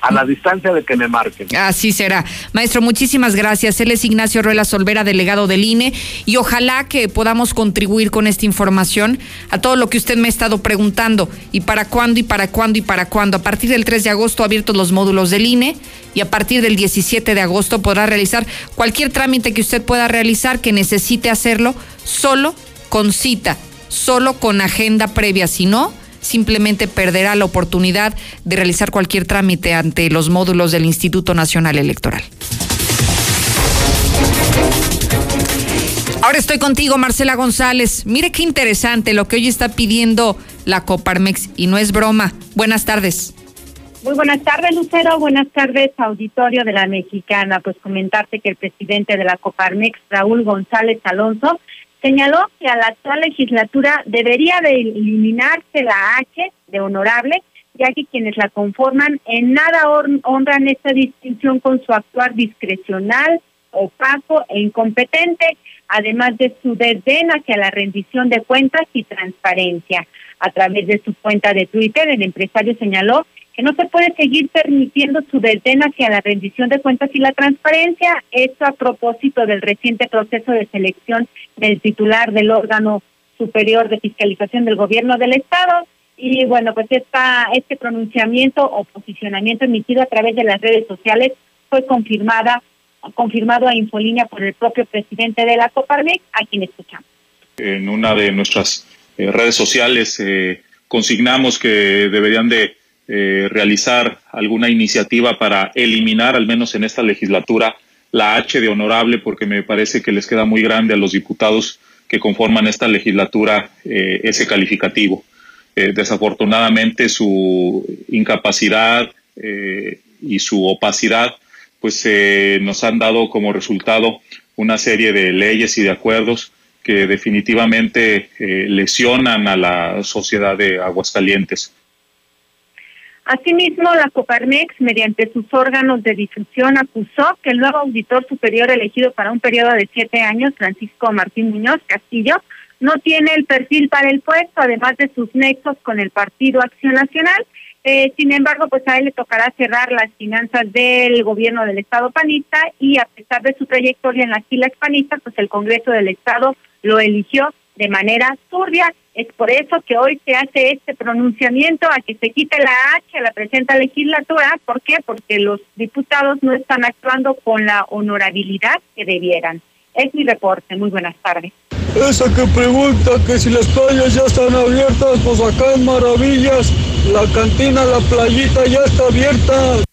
Speaker 47: a la distancia de que me marquen.
Speaker 1: Así será. Maestro, muchísimas gracias. Él es Ignacio Ruela Solvera, delegado del INE, y ojalá que podamos contribuir con esta información a todo lo que usted me ha estado preguntando. ¿Y para cuándo, y para cuándo, y para cuándo? A partir del 3 de agosto abiertos los módulos del INE y a partir del 17 de agosto podrá realizar cualquier trámite que usted pueda realizar, que necesite hacerlo solo con cita, solo con agenda previa. Si no, simplemente perderá la oportunidad de realizar cualquier trámite ante los módulos del Instituto Nacional Electoral. Ahora estoy contigo, Marcela González. Mire qué interesante lo que hoy está pidiendo la Coparmex y no es broma. Buenas tardes.
Speaker 3: Muy buenas tardes, Lucero. Buenas tardes, auditorio de la Mexicana. Pues comentarte que el presidente de la Coparmex, Raúl González Alonso, señaló que a la actual legislatura debería de eliminarse la H de honorable, ya que quienes la conforman en nada honran esta distinción con su actuar discrecional, opaco e incompetente, además de su desdén hacia la rendición de cuentas y transparencia. A través de su cuenta de Twitter, el empresario señaló que no se puede seguir permitiendo su desdén hacia la rendición de cuentas y la transparencia. Esto a propósito del reciente proceso de selección del titular del órgano superior de fiscalización del gobierno del Estado. Y bueno, pues esta, este pronunciamiento o posicionamiento emitido a través de las redes sociales fue confirmada, confirmado a Infolínea por el propio presidente de la Coparmex, a quien escuchamos.
Speaker 46: En una de nuestras eh, redes sociales eh, consignamos que deberían de eh, realizar alguna iniciativa para eliminar, al menos en esta legislatura, la H de honorable, porque me parece que les queda muy grande a los diputados que conforman esta legislatura eh, ese calificativo. Eh, desafortunadamente su incapacidad y su opacidad pues nos han dado como resultado una serie de leyes y de acuerdos que definitivamente eh, lesionan a la sociedad de Aguascalientes.
Speaker 3: Asimismo, la Coparmex, mediante sus órganos de difusión, acusó que el nuevo auditor superior elegido para un periodo de siete años, Francisco Martín Muñoz Castillo, no tiene el perfil para el puesto, además de sus nexos con el Partido Acción Nacional. Eh, sin embargo, pues a él le tocará cerrar las finanzas del gobierno del Estado panista y a pesar de su trayectoria en las filas panistas, pues el Congreso del Estado lo eligió de manera turbia. Es por eso que hoy se hace este pronunciamiento a que se quite la H a la presente legislatura. ¿Por qué? Porque los diputados no están actuando con la honorabilidad que debieran. Es mi reporte. Muy buenas tardes.
Speaker 48: Esa que pregunta que si las playas ya están abiertas, pues acá en Maravillas, la cantina, la playita ya está abierta.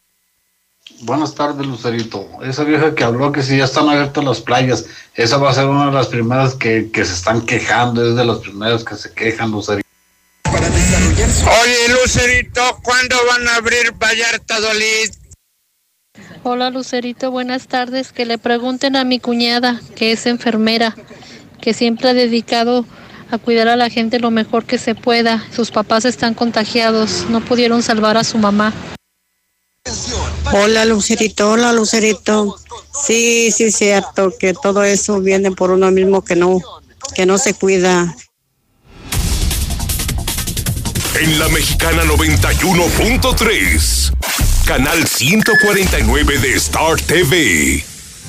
Speaker 49: Buenas tardes, Lucerito. Esa vieja que habló que si ya están abiertas las playas, esa va a ser una de las primeras que, que se están quejando, es de las primeras que se quejan, Lucerito.
Speaker 50: Oye, Lucerito, ¿cuándo van a abrir Vallarta Dolid?
Speaker 51: Hola, Lucerito, buenas tardes. Que le pregunten a mi cuñada, que es enfermera, que siempre ha dedicado a cuidar a la gente lo mejor que se pueda. Sus papás están contagiados, no pudieron salvar a su mamá.
Speaker 52: Hola Lucerito, hola Lucerito. Sí, sí cierto que todo eso viene por uno mismo que no, que no se cuida.
Speaker 53: En la mexicana 91.3, canal 149 de Star TV.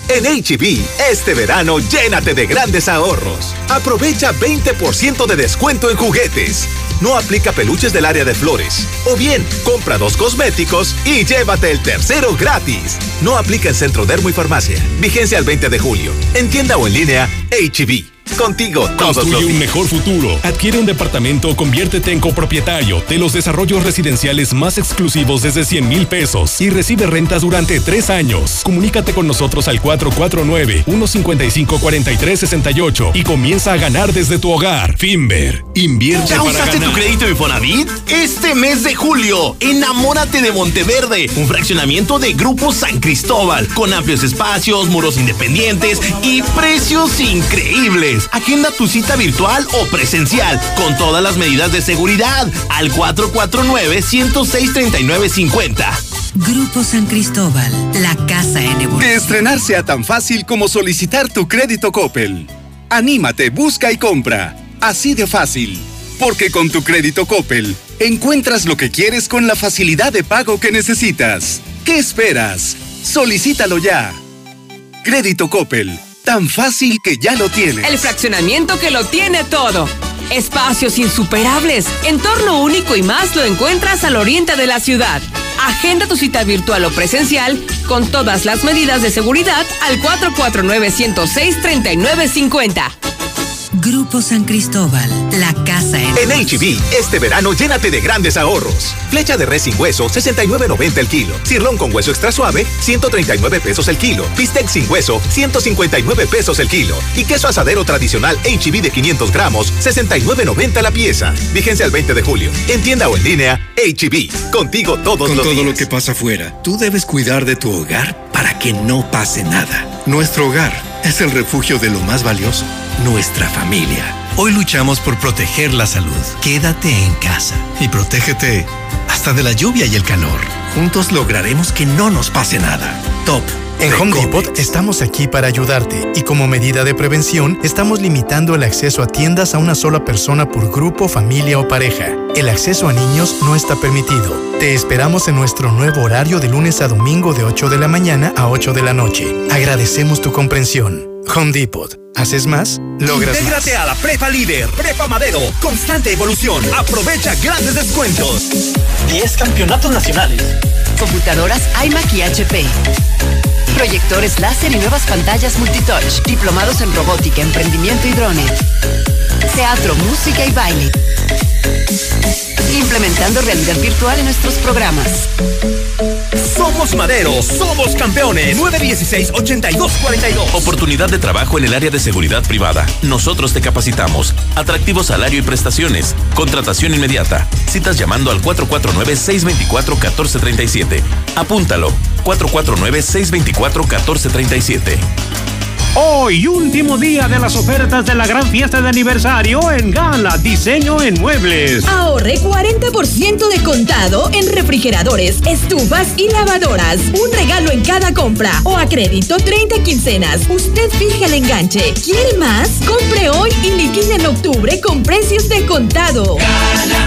Speaker 32: En HB, este verano llénate de grandes ahorros. Aprovecha 20% de descuento en juguetes. No aplica peluches del área de flores. O bien, compra dos cosméticos y llévate el tercero gratis. No aplica en Centro Dermo y Farmacia. Vigencia al 20 de julio. En tienda o en línea, HB. Contigo todos
Speaker 34: Construye
Speaker 32: los
Speaker 34: un mejor futuro. Adquiere un departamento o conviértete en copropietario de los desarrollos residenciales más exclusivos desde 100 mil pesos y recibe rentas durante tres años. Comunícate con nosotros al 449-155-4368 y comienza a ganar desde tu hogar. Finver, invierte
Speaker 19: ¿Ya
Speaker 34: para
Speaker 19: usaste
Speaker 34: ganar.
Speaker 19: tu crédito Infonavit? Este mes de julio, enamórate de Monteverde, un fraccionamiento de Grupo San Cristóbal, con amplios espacios, muros independientes y precios increíbles. Agenda tu cita virtual o presencial, con todas las medidas de seguridad, al 449-106-3950.
Speaker 54: Grupo San Cristóbal, la casa en evolución.
Speaker 24: Que estrenar sea tan fácil como solicitar tu crédito Coppel. Anímate, busca y compra. Así de fácil. Porque con tu crédito Coppel encuentras lo que quieres con la facilidad de pago que necesitas. ¿Qué esperas? Solicítalo ya. Crédito Coppel. Tan fácil que ya lo tienes.
Speaker 14: El fraccionamiento que lo tiene todo. Espacios insuperables, entorno único y más lo encuentras al oriente de la ciudad. Agenda tu cita virtual o presencial con todas las medidas de seguridad al 449-106-3950.
Speaker 54: Grupo San Cristóbal, la casa en
Speaker 32: En HB, este verano llénate de grandes ahorros. Flecha de res sin hueso, 69.90 el kilo. Cirlón con hueso extra suave, 139 pesos el kilo. Bistec sin hueso, 159 pesos el kilo. Y queso asadero tradicional HB de 500 gramos, 69.90 la pieza. Vigencia al 20 de julio. En tienda o en línea, HB. Contigo todos
Speaker 55: Con
Speaker 32: los
Speaker 55: todo
Speaker 32: días.
Speaker 55: lo que pasa afuera, tú debes cuidar de tu hogar para que no pase nada. Nuestro hogar es el refugio de lo más valioso, nuestra familia. Hoy luchamos por proteger la salud. Quédate en casa y protégete hasta de la lluvia y el calor. Juntos lograremos que no nos pase nada. Top.
Speaker 56: En Home. Depot estamos aquí para ayudarte y como medida de prevención estamos limitando el acceso a tiendas a una sola persona por grupo, familia o pareja. El acceso a niños no está permitido. Te esperamos en nuestro nuevo horario de lunes a domingo de 8 de la mañana a 8 de la noche. Agradecemos tu comprensión. Home Depot. ¿Haces más? Logras más.
Speaker 32: Intégrate a la Prepa Líder, Prepa Madero, constante evolución. Aprovecha grandes descuentos.
Speaker 57: 10 campeonatos nacionales.
Speaker 18: Computadoras iMac y HP. Proyectores láser y nuevas pantallas multitouch. Diplomados en robótica, emprendimiento y drones. Teatro, música y baile. Implementando realidad virtual en nuestros programas.
Speaker 32: Somos Madero, somos campeones. 916-8242.
Speaker 19: Oportunidad de trabajo en el área de seguridad privada. Nosotros te capacitamos. Atractivo salario y prestaciones. Contratación inmediata. Citas llamando al 449-624-1437. Apúntalo. 449-624-1437.
Speaker 30: Hoy, último día de las ofertas de la gran fiesta de aniversario en Gala Diseño en Muebles.
Speaker 31: Ahorre 40% de contado en refrigeradores, estufas y lavadoras. Un regalo en cada compra o a crédito 30 quincenas. Usted fija el enganche. ¿Quiere más? Compre hoy y liquide en octubre con precios de contado.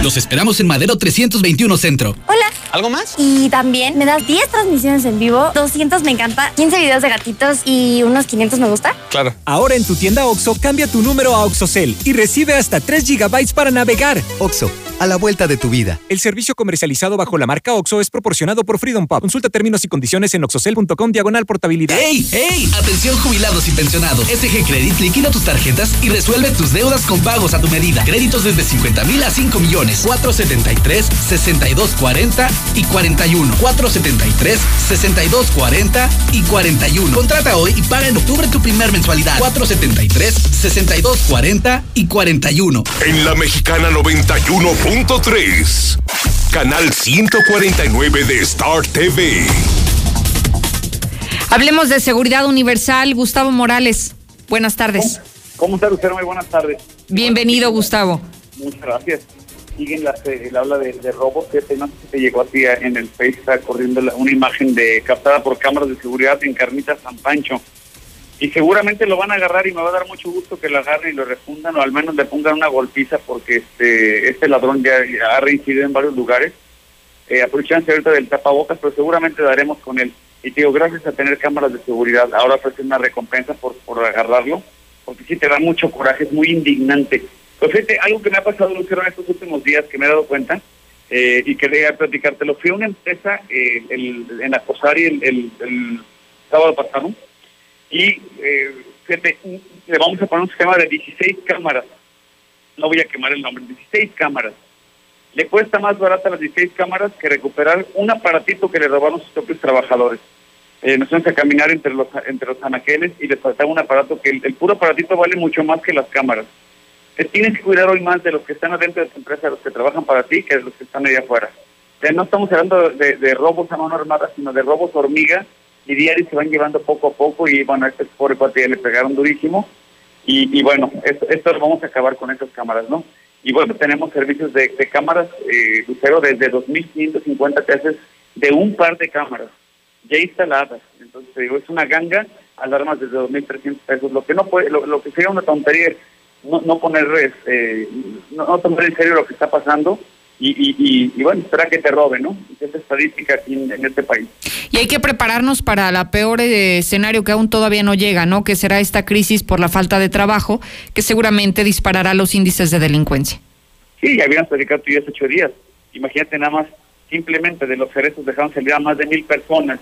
Speaker 58: Los esperamos en Madero 321 Centro.
Speaker 59: Hola.
Speaker 58: ¿Algo más?
Speaker 59: Y también me das 10 transmisiones en vivo, 200 me encanta, 15 videos de gatitos y unos 500 me gusta.
Speaker 58: Claro.
Speaker 16: Ahora en tu tienda OXO, cambia tu número a OXOCEL y recibe hasta 3 GB para navegar.
Speaker 60: OXO, a la vuelta de tu vida.
Speaker 16: El servicio comercializado bajo la marca OXO es proporcionado por Freedom Pop. Consulta términos y condiciones en oxocel.com diagonal portabilidad.
Speaker 58: ¡Ey! ¡Ey! Atención jubilados y pensionados. SG Credit liquida tus tarjetas y resuelve tus deudas con pagos a tu medida. Créditos desde 50 mil a 5 millones. 473 6240 y 41. 473 6240 y 41. Contrata hoy y paga en octubre tu primer mensualidad. 473 6240 y 41.
Speaker 19: En la mexicana 91.3. Canal 149 de Star TV.
Speaker 1: Hablemos de seguridad universal. Gustavo Morales, buenas tardes.
Speaker 61: ¿Cómo está, Lucero? Muy buenas tardes.
Speaker 1: Bienvenido, Gustavo.
Speaker 61: Muchas gracias. Siguen las, eh, el habla de, de robos, que no sé si te llegó a ti en el Face, está corriendo la- una imagen de captada por cámaras de seguridad en Carnita San Pancho. Y seguramente lo van a agarrar y me va a dar mucho gusto que lo agarren y lo refundan o al menos le pongan una golpiza porque este este ladrón ya, ha reincidido en varios lugares. Eh, aprovechándose ahorita del tapabocas, pero seguramente daremos con él. Y te digo, gracias a tener cámaras de seguridad, ahora ofrecen una recompensa por, por agarrarlo, porque sí te da mucho coraje, es muy indignante. Pues fíjate, algo que me ha pasado, Lucero, en estos últimos días que me he dado cuenta, eh, y quería platicártelo, fui a una empresa eh, el, en Acosari el, el sábado pasado, y eh, le vamos a poner un sistema de 16 cámaras, no voy a quemar el nombre, 16 cámaras. Le cuesta más barata las 16 cámaras que recuperar un aparatito que le robaron sus propios trabajadores. Eh, nos fuimos a caminar entre los entre los anaqueles y les faltaba un aparato que el, el puro aparatito vale mucho más que las cámaras. Te tienes que cuidar hoy más de los que están adentro de tu empresa, de los que trabajan para ti, que de los que están allá afuera. No estamos hablando de, de robos a mano armada, sino de robos hormiga y diarios se van llevando poco a poco y bueno, a este pobre cuate ya le pegaron durísimo y, y bueno, esto, esto lo vamos a acabar con esas cámaras, ¿no? Y bueno, tenemos servicios de, de cámaras, eh, Lucero, desde 2.550 pesos de un par de cámaras ya instaladas. Entonces, digo, es una ganga, alarmas desde 2.300 pesos. Lo que no puede, lo, que sería una tontería es no, no poner, no, no tomar en serio lo que está pasando y, y, y, y bueno, esperar que te roben, ¿no? Es estadística aquí en, en este país.
Speaker 1: Y hay que prepararnos para la peor eh, escenario que aún todavía no llega, ¿no? Que será esta crisis por la falta de trabajo, que seguramente disparará los índices de delincuencia.
Speaker 61: Sí, ya habían platicado tú ya hace ocho días. Imagínate nada más, simplemente de los cerezos dejaron salir a más de mil personas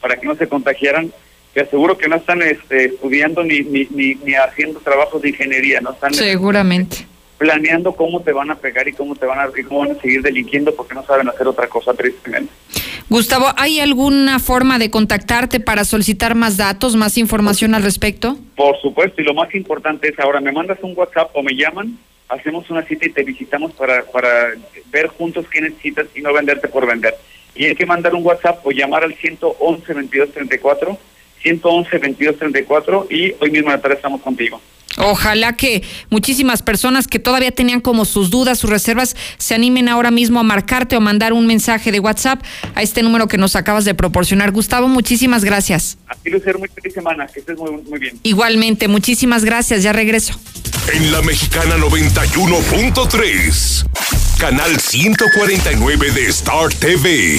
Speaker 61: para que no se contagiaran. Te aseguro que no están este, estudiando ni, ni, ni, ni haciendo trabajos de ingeniería, no están
Speaker 1: Seguramente.
Speaker 61: Planeando cómo te van a pegar y cómo te van a, y cómo van a seguir delinquiendo porque no saben hacer otra cosa tristemente.
Speaker 1: Gustavo, ¿hay alguna forma de contactarte para solicitar más datos, más información al respecto?
Speaker 61: Por supuesto, y lo más importante es ahora me mandas un WhatsApp o me llaman, hacemos una cita y te visitamos para, para ver juntos qué necesitas y no venderte por vender. Y hay que mandar un WhatsApp o llamar al 111 22 34, 111 22 34 y hoy mismo en la tarde estamos contigo.
Speaker 1: Ojalá que muchísimas personas que todavía tenían como sus dudas, sus reservas, se animen ahora mismo a marcarte o mandar un mensaje de WhatsApp a este número que nos acabas de proporcionar. Gustavo, muchísimas gracias.
Speaker 61: A ti, Lucero, muy feliz semana, que estés muy, muy bien.
Speaker 1: Igualmente, muchísimas gracias. Ya regreso.
Speaker 19: En la mexicana 91.3. Canal 149 de Star TV.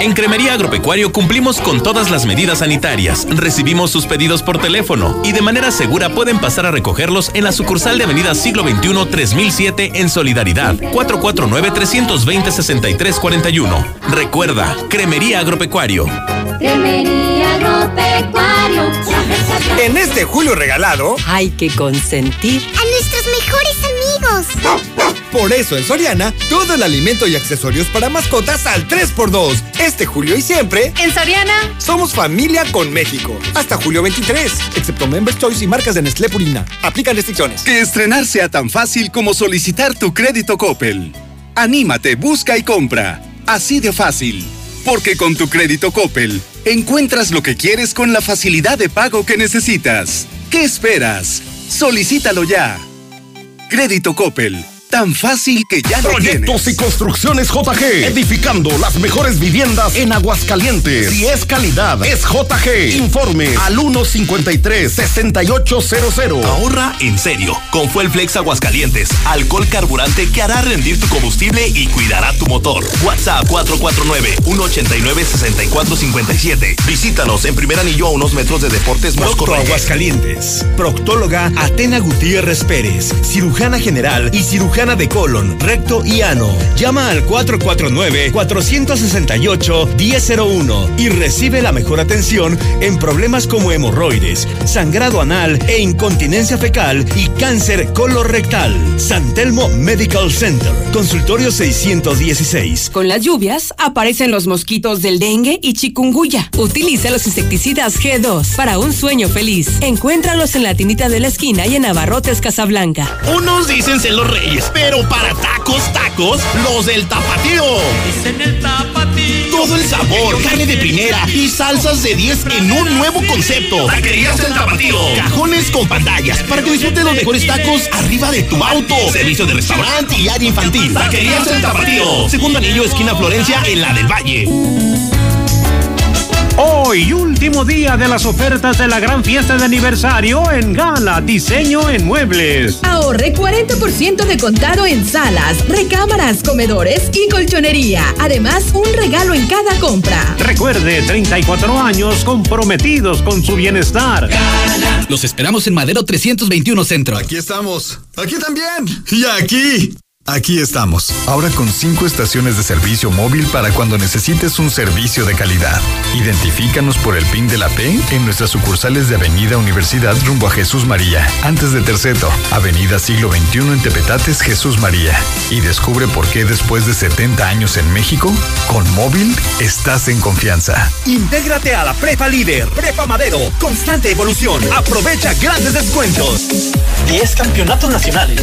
Speaker 19: En Cremería Agropecuario cumplimos con todas las medidas sanitarias. Recibimos sus pedidos por teléfono y de manera segura pueden pasar a recogerlos en la sucursal de Avenida Siglo XXI 3007 en Solidaridad 449-320-6341. Recuerda, Cremería Agropecuario.
Speaker 62: Cremería Agropecuario.
Speaker 36: En este julio regalado,
Speaker 14: hay que consentir
Speaker 62: a nuestros mejores amigos.
Speaker 36: Por eso en Soriana, todo el alimento y accesorios para mascotas al 3x2. Este julio y siempre.
Speaker 14: En Soriana.
Speaker 36: Somos familia con México. Hasta julio 23. Excepto Members Choice y marcas de Nestlé Purina. Aplican restricciones.
Speaker 24: Que estrenar sea tan fácil como solicitar tu crédito Coppel. Anímate, busca y compra. Así de fácil. Porque con tu crédito Coppel encuentras lo que quieres con la facilidad de pago que necesitas. ¿Qué esperas? Solicítalo ya. Crédito Coppel Tan fácil que ya
Speaker 28: lo Proyectos y construcciones JG. Edificando las mejores viviendas en Aguascalientes. Si es calidad, es JG. Informe al 153-6800.
Speaker 19: Ahorra en serio. Con Fuel Flex Aguascalientes. Alcohol carburante que hará rendir tu combustible y cuidará tu motor. WhatsApp 449-189-6457. Visítanos en primer anillo a unos metros de Deportes
Speaker 32: Procto Aguascalientes. Proctóloga Atena Gutiérrez Pérez. Cirujana general y cirujana de colon, recto y ano. Llama al 449-468-1001 y recibe la mejor atención en problemas como hemorroides, sangrado anal e incontinencia fecal y cáncer colorectal. San Telmo Medical Center, consultorio 616.
Speaker 14: Con las lluvias aparecen los mosquitos del dengue y chikungunya. Utiliza los insecticidas G2 para un sueño feliz. Encuéntralos en la tinita de la esquina y en Abarrotes Casablanca.
Speaker 19: Unos dicen ser los reyes pero para tacos, tacos, los del tapatío.
Speaker 62: Dicen el tapatío.
Speaker 19: Todo el sabor, carne de primera y salsas de 10 en un nuevo concepto. Taquerías el tapatío. Cajones con pantallas para que disfrutes los mejores tacos arriba de tu auto. Servicio de restaurante y área infantil. Taquerías el tapatío. Segundo anillo, esquina Florencia, en la del Valle.
Speaker 30: Hoy, último día de las ofertas de la gran fiesta de aniversario en Gala Diseño en Muebles.
Speaker 31: Ahorre 40% de contado en salas, recámaras, comedores y colchonería. Además, un regalo en cada compra.
Speaker 30: Recuerde, 34 años comprometidos con su bienestar.
Speaker 56: Los esperamos en Madero 321 Centro.
Speaker 25: Aquí estamos. Aquí también. Y aquí. Aquí estamos, ahora con cinco estaciones de servicio móvil para cuando necesites un servicio de calidad. Identifícanos por el PIN de la P en nuestras sucursales de Avenida Universidad rumbo a Jesús María, antes de Terceto, Avenida Siglo XXI en Tepetates, Jesús María. Y descubre por qué después de 70 años en México, con móvil estás en confianza.
Speaker 36: Intégrate a la Prepa Líder, Prepa Madero, constante evolución. Aprovecha grandes descuentos.
Speaker 18: 10 campeonatos nacionales.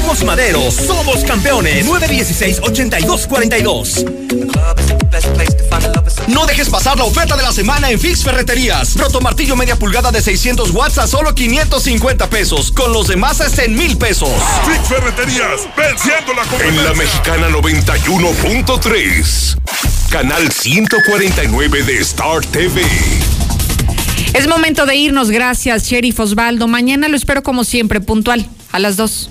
Speaker 36: Somos Madero, somos campeones. 916-8242. No dejes pasar la oferta de la semana en Fix Ferreterías. Roto martillo media pulgada de 600 watts a solo 550 pesos. Con los demás a 100 mil pesos.
Speaker 28: Fix Ferreterías, venciendo la competencia. En la mexicana 91.3. Canal 149 de Star TV.
Speaker 1: Es momento de irnos. Gracias, Sheriff Osvaldo. Mañana lo espero como siempre, puntual, a las 2.